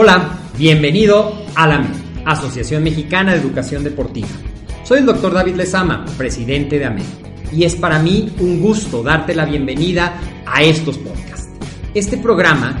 Hola, bienvenido a la AMED, Asociación Mexicana de Educación Deportiva. Soy el doctor David Lezama, presidente de AMED, y es para mí un gusto darte la bienvenida a estos podcasts. Este programa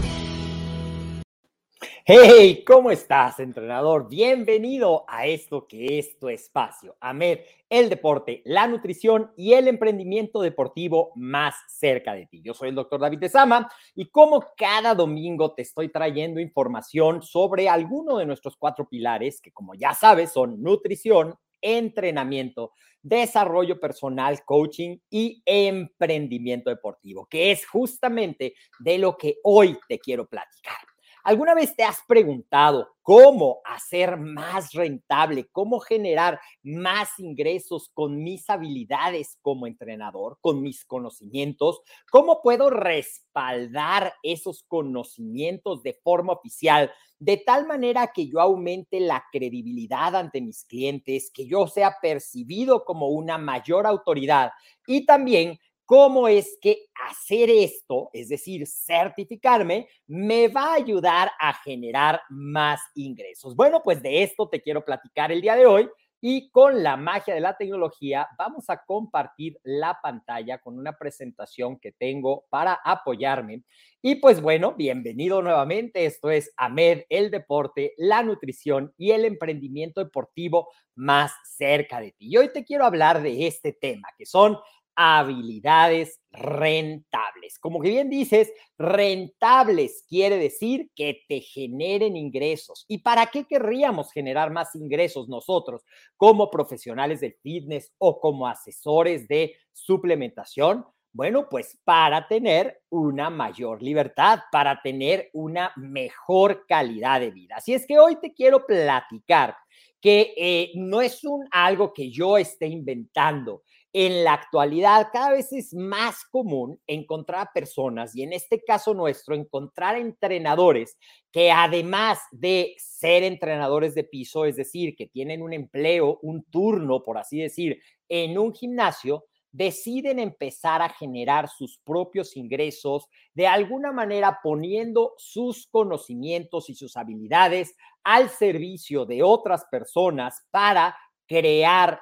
Hey, ¿cómo estás, entrenador? Bienvenido a esto que es tu espacio, AMED, el deporte, la nutrición y el emprendimiento deportivo más cerca de ti. Yo soy el doctor David de Sama y como cada domingo te estoy trayendo información sobre alguno de nuestros cuatro pilares que, como ya sabes, son nutrición, entrenamiento, desarrollo personal, coaching y emprendimiento deportivo, que es justamente de lo que hoy te quiero platicar. ¿Alguna vez te has preguntado cómo hacer más rentable, cómo generar más ingresos con mis habilidades como entrenador, con mis conocimientos? ¿Cómo puedo respaldar esos conocimientos de forma oficial de tal manera que yo aumente la credibilidad ante mis clientes, que yo sea percibido como una mayor autoridad y también cómo es que hacer esto, es decir, certificarme, me va a ayudar a generar más ingresos. Bueno, pues de esto te quiero platicar el día de hoy. Y con la magia de la tecnología vamos a compartir la pantalla con una presentación que tengo para apoyarme. Y pues bueno, bienvenido nuevamente. Esto es AMED, el deporte, la nutrición y el emprendimiento deportivo más cerca de ti. Y hoy te quiero hablar de este tema, que son habilidades rentables. Como que bien dices, rentables quiere decir que te generen ingresos. ¿Y para qué querríamos generar más ingresos nosotros como profesionales del fitness o como asesores de suplementación? Bueno, pues para tener una mayor libertad, para tener una mejor calidad de vida. Así es que hoy te quiero platicar que eh, no es un algo que yo esté inventando, en la actualidad cada vez es más común encontrar personas, y en este caso nuestro, encontrar entrenadores que además de ser entrenadores de piso, es decir, que tienen un empleo, un turno, por así decir, en un gimnasio, deciden empezar a generar sus propios ingresos, de alguna manera poniendo sus conocimientos y sus habilidades al servicio de otras personas para crear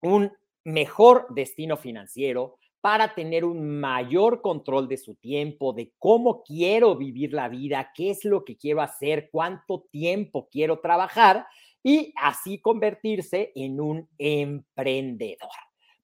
un mejor destino financiero, para tener un mayor control de su tiempo, de cómo quiero vivir la vida, qué es lo que quiero hacer, cuánto tiempo quiero trabajar y así convertirse en un emprendedor.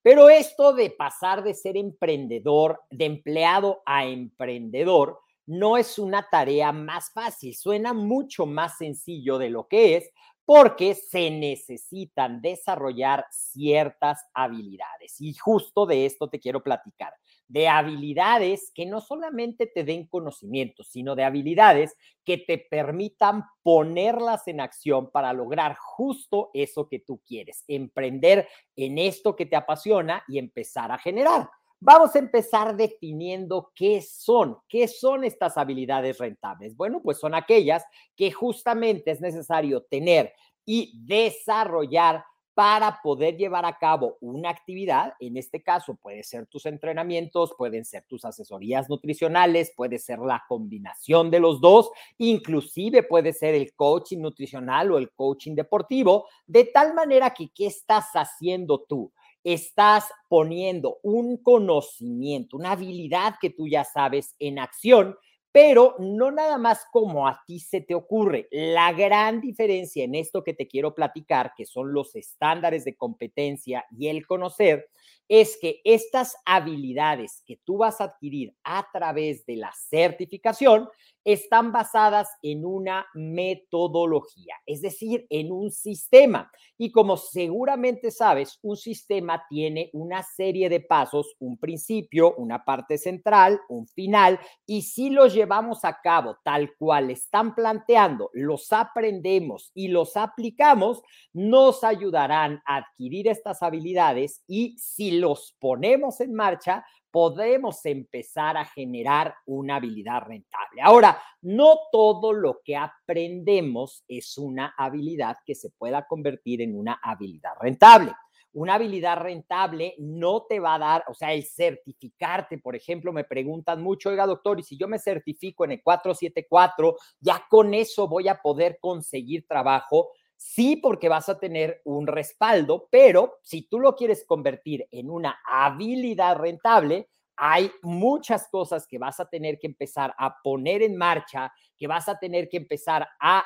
Pero esto de pasar de ser emprendedor, de empleado a emprendedor, no es una tarea más fácil, suena mucho más sencillo de lo que es, porque se necesitan desarrollar ciertas habilidades. Y justo de esto te quiero platicar, de habilidades que no solamente te den conocimientos, sino de habilidades que te permitan ponerlas en acción para lograr justo eso que tú quieres, emprender en esto que te apasiona y empezar a generar. Vamos a empezar definiendo qué son, qué son estas habilidades rentables. Bueno, pues son aquellas que justamente es necesario tener y desarrollar para poder llevar a cabo una actividad. En este caso puede ser tus entrenamientos, pueden ser tus asesorías nutricionales, puede ser la combinación de los dos, inclusive puede ser el coaching nutricional o el coaching deportivo, de tal manera que ¿qué estás haciendo tú? Estás poniendo un conocimiento, una habilidad que tú ya sabes en acción pero no nada más como a ti se te ocurre. La gran diferencia en esto que te quiero platicar, que son los estándares de competencia y el conocer, es que estas habilidades que tú vas a adquirir a través de la certificación están basadas en una metodología, es decir, en un sistema. Y como seguramente sabes, un sistema tiene una serie de pasos, un principio, una parte central, un final, y si los llevamos a cabo tal cual están planteando, los aprendemos y los aplicamos, nos ayudarán a adquirir estas habilidades y si los ponemos en marcha, podemos empezar a generar una habilidad rentable. Ahora, no todo lo que aprendemos es una habilidad que se pueda convertir en una habilidad rentable. Una habilidad rentable no te va a dar, o sea, el certificarte, por ejemplo, me preguntan mucho, oiga, doctor, y si yo me certifico en el 474, ya con eso voy a poder conseguir trabajo. Sí, porque vas a tener un respaldo, pero si tú lo quieres convertir en una habilidad rentable, hay muchas cosas que vas a tener que empezar a poner en marcha, que vas a tener que empezar a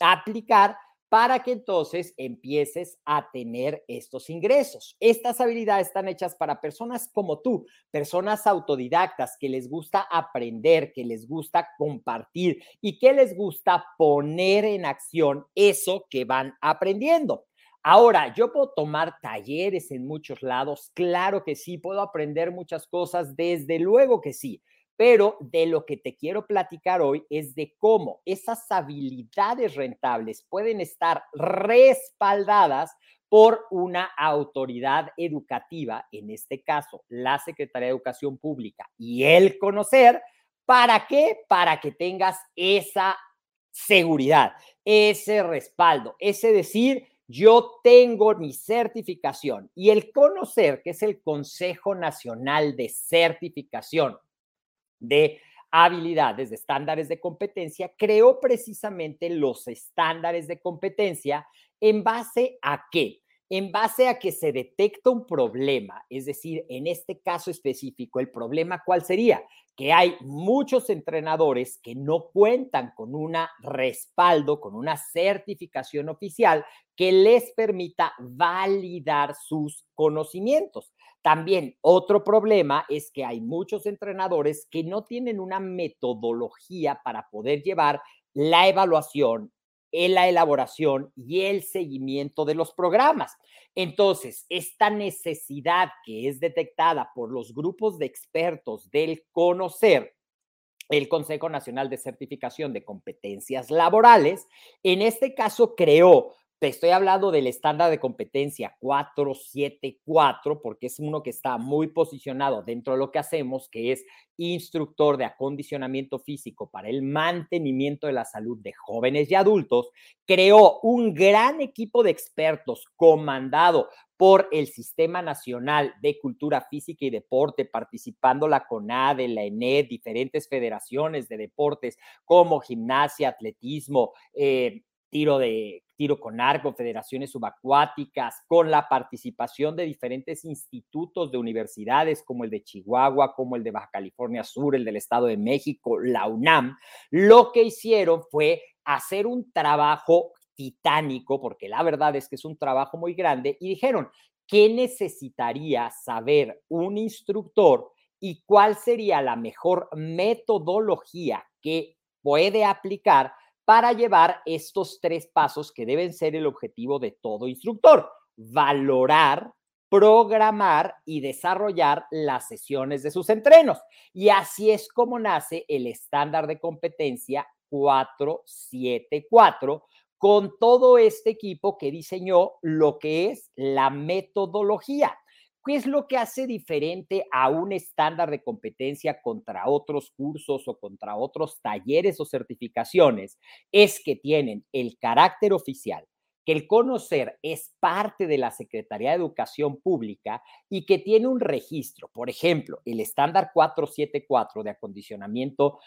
aplicar para que entonces empieces a tener estos ingresos. Estas habilidades están hechas para personas como tú, personas autodidactas que les gusta aprender, que les gusta compartir y que les gusta poner en acción eso que van aprendiendo. Ahora, yo puedo tomar talleres en muchos lados, claro que sí, puedo aprender muchas cosas, desde luego que sí, pero de lo que te quiero platicar hoy es de cómo esas habilidades rentables pueden estar respaldadas por una autoridad educativa, en este caso la Secretaría de Educación Pública y el conocer, ¿para qué? Para que tengas esa seguridad, ese respaldo, ese decir, yo tengo mi certificación y el conocer, que es el Consejo Nacional de Certificación, de habilidades, de estándares de competencia, creó precisamente los estándares de competencia en base a qué? En base a que se detecta un problema, es decir, en este caso específico, el problema cuál sería? Que hay muchos entrenadores que no cuentan con un respaldo, con una certificación oficial que les permita validar sus conocimientos. También otro problema es que hay muchos entrenadores que no tienen una metodología para poder llevar la evaluación, la elaboración y el seguimiento de los programas. Entonces, esta necesidad que es detectada por los grupos de expertos del conocer, el Consejo Nacional de Certificación de Competencias Laborales, en este caso creó te estoy hablando del estándar de competencia 474, porque es uno que está muy posicionado dentro de lo que hacemos, que es instructor de acondicionamiento físico para el mantenimiento de la salud de jóvenes y adultos. Creó un gran equipo de expertos comandado por el Sistema Nacional de Cultura Física y Deporte, participando la CONADE, la ENED, diferentes federaciones de deportes como gimnasia, atletismo, eh, tiro de tiro con arco, federaciones subacuáticas, con la participación de diferentes institutos de universidades como el de Chihuahua, como el de Baja California Sur, el del Estado de México, la UNAM, lo que hicieron fue hacer un trabajo titánico, porque la verdad es que es un trabajo muy grande, y dijeron, ¿qué necesitaría saber un instructor y cuál sería la mejor metodología que puede aplicar para llevar estos tres pasos que deben ser el objetivo de todo instructor. Valorar, programar y desarrollar las sesiones de sus entrenos. Y así es como nace el estándar de competencia 474 con todo este equipo que diseñó lo que es la metodología. ¿Qué es lo que hace diferente a un estándar de competencia contra otros cursos o contra otros talleres o certificaciones? Es que tienen el carácter oficial, que el conocer es parte de la Secretaría de Educación Pública y que tiene un registro. Por ejemplo, el estándar 474 de acondicionamiento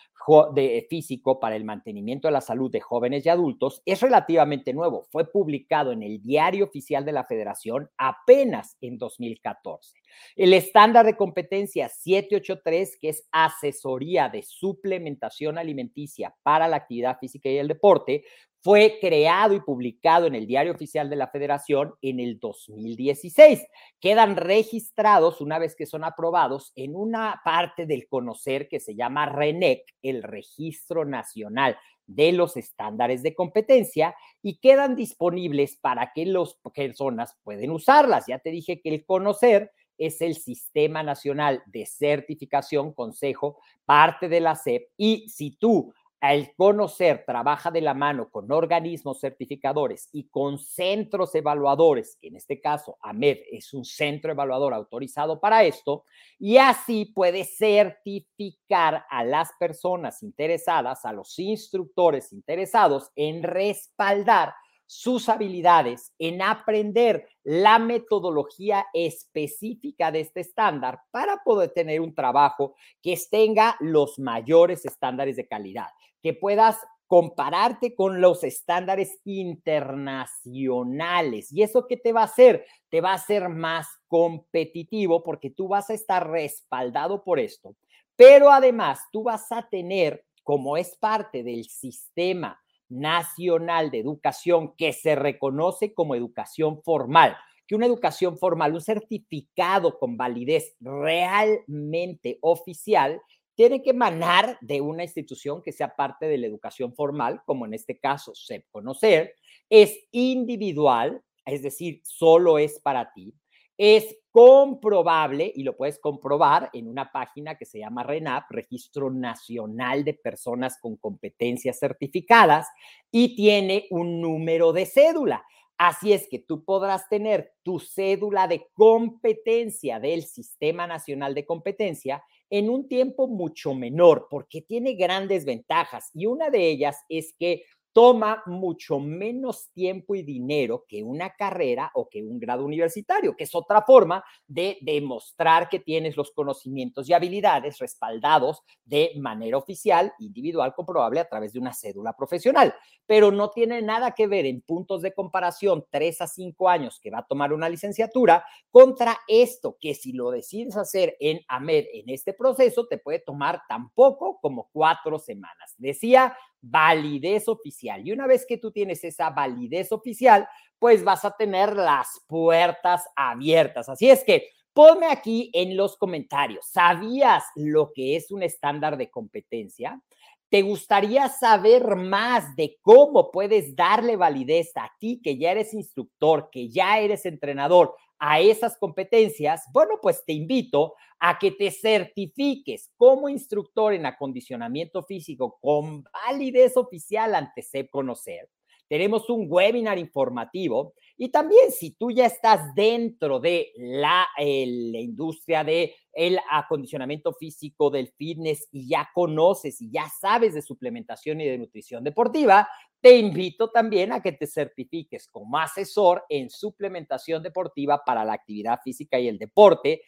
físico para el mantenimiento de la salud de jóvenes y adultos es relativamente nuevo. Fue publicado en el Diario Oficial de la Federación apenas en 2014. El estándar de competencia 783, que es asesoría de suplementación alimenticia para la actividad física y el deporte, fue creado y publicado en el Diario Oficial de la Federación en el 2016. Quedan registrados una vez que son aprobados en una parte del conocer que se llama RENEC, el Registro Nacional de los Estándares de Competencia, y quedan disponibles para que las personas pueden usarlas. Ya te dije que el conocer es el Sistema Nacional de Certificación Consejo, parte de la SEP, y si tú al conocer, trabaja de la mano con organismos certificadores y con centros evaluadores, que en este caso AMED es un centro evaluador autorizado para esto, y así puede certificar a las personas interesadas, a los instructores interesados en respaldar sus habilidades en aprender la metodología específica de este estándar para poder tener un trabajo que tenga los mayores estándares de calidad que puedas compararte con los estándares internacionales. ¿Y eso qué te va a hacer? Te va a hacer más competitivo porque tú vas a estar respaldado por esto. Pero además, tú vas a tener, como es parte del sistema nacional de educación que se reconoce como educación formal, que una educación formal, un certificado con validez realmente oficial, tiene que emanar de una institución que sea parte de la educación formal, como en este caso SEP Conocer, es individual, es decir, solo es para ti, es comprobable y lo puedes comprobar en una página que se llama RENAP, Registro Nacional de Personas con Competencias Certificadas, y tiene un número de cédula. Así es que tú podrás tener tu cédula de competencia del Sistema Nacional de Competencia en un tiempo mucho menor, porque tiene grandes ventajas y una de ellas es que toma mucho menos tiempo y dinero que una carrera o que un grado universitario, que es otra forma de demostrar que tienes los conocimientos y habilidades respaldados de manera oficial, individual, comprobable a través de una cédula profesional. Pero no tiene nada que ver en puntos de comparación, tres a cinco años que va a tomar una licenciatura, contra esto, que si lo decides hacer en AMED en este proceso, te puede tomar tan poco como cuatro semanas. Decía validez oficial. Y una vez que tú tienes esa validez oficial, pues vas a tener las puertas abiertas. Así es que ponme aquí en los comentarios, ¿sabías lo que es un estándar de competencia? ¿Te gustaría saber más de cómo puedes darle validez a ti que ya eres instructor, que ya eres entrenador, a esas competencias, bueno, pues te invito a que te certifiques como instructor en acondicionamiento físico con validez oficial ante SEP Conocer. Tenemos un webinar informativo y también si tú ya estás dentro de la, la industria de el acondicionamiento físico, del fitness y ya conoces y ya sabes de suplementación y de nutrición deportiva, te invito también a que te certifiques como asesor en suplementación deportiva para la actividad física y el deporte.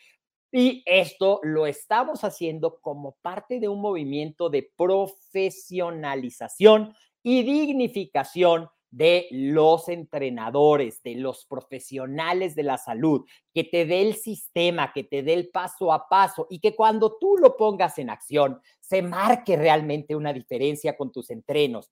Y esto lo estamos haciendo como parte de un movimiento de profesionalización y dignificación de los entrenadores, de los profesionales de la salud, que te dé el sistema, que te dé el paso a paso y que cuando tú lo pongas en acción, se marque realmente una diferencia con tus entrenos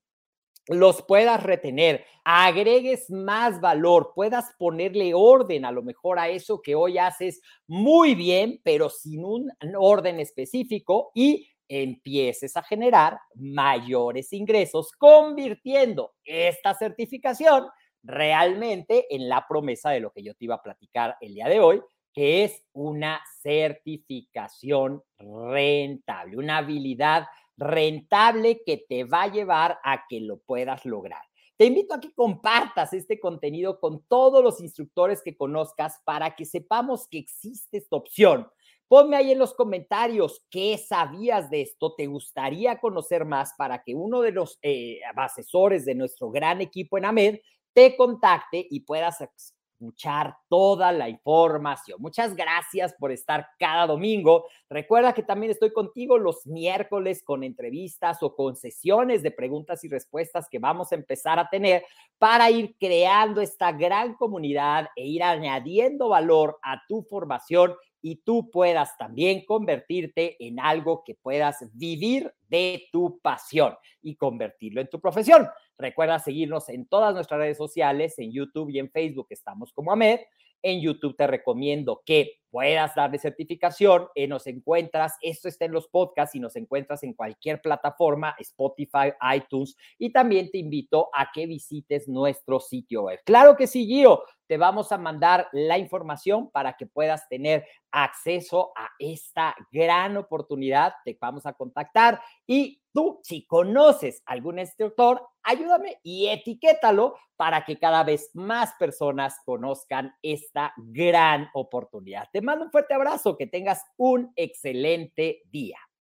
los puedas retener, agregues más valor, puedas ponerle orden a lo mejor a eso que hoy haces muy bien, pero sin un orden específico y empieces a generar mayores ingresos, convirtiendo esta certificación realmente en la promesa de lo que yo te iba a platicar el día de hoy, que es una certificación rentable, una habilidad rentable que te va a llevar a que lo puedas lograr. Te invito a que compartas este contenido con todos los instructores que conozcas para que sepamos que existe esta opción. Ponme ahí en los comentarios qué sabías de esto, te gustaría conocer más para que uno de los eh, asesores de nuestro gran equipo en AMED te contacte y puedas escuchar toda la información. Muchas gracias por estar cada domingo. Recuerda que también estoy contigo los miércoles con entrevistas o con sesiones de preguntas y respuestas que vamos a empezar a tener para ir creando esta gran comunidad e ir añadiendo valor a tu formación y tú puedas también convertirte en algo que puedas vivir de tu pasión y convertirlo en tu profesión. Recuerda seguirnos en todas nuestras redes sociales, en YouTube y en Facebook estamos como AMED. En YouTube te recomiendo que puedas darle certificación. Eh, nos encuentras, esto está en los podcasts y nos encuentras en cualquier plataforma, Spotify, iTunes. Y también te invito a que visites nuestro sitio web. Claro que sí, Gio, te vamos a mandar la información para que puedas tener acceso a esta gran oportunidad. Te vamos a contactar y tú, si conoces algún instructor, ayúdame y etiquétalo para que cada vez más personas conozcan esta gran oportunidad. Te mando un fuerte abrazo, que tengas un excelente día.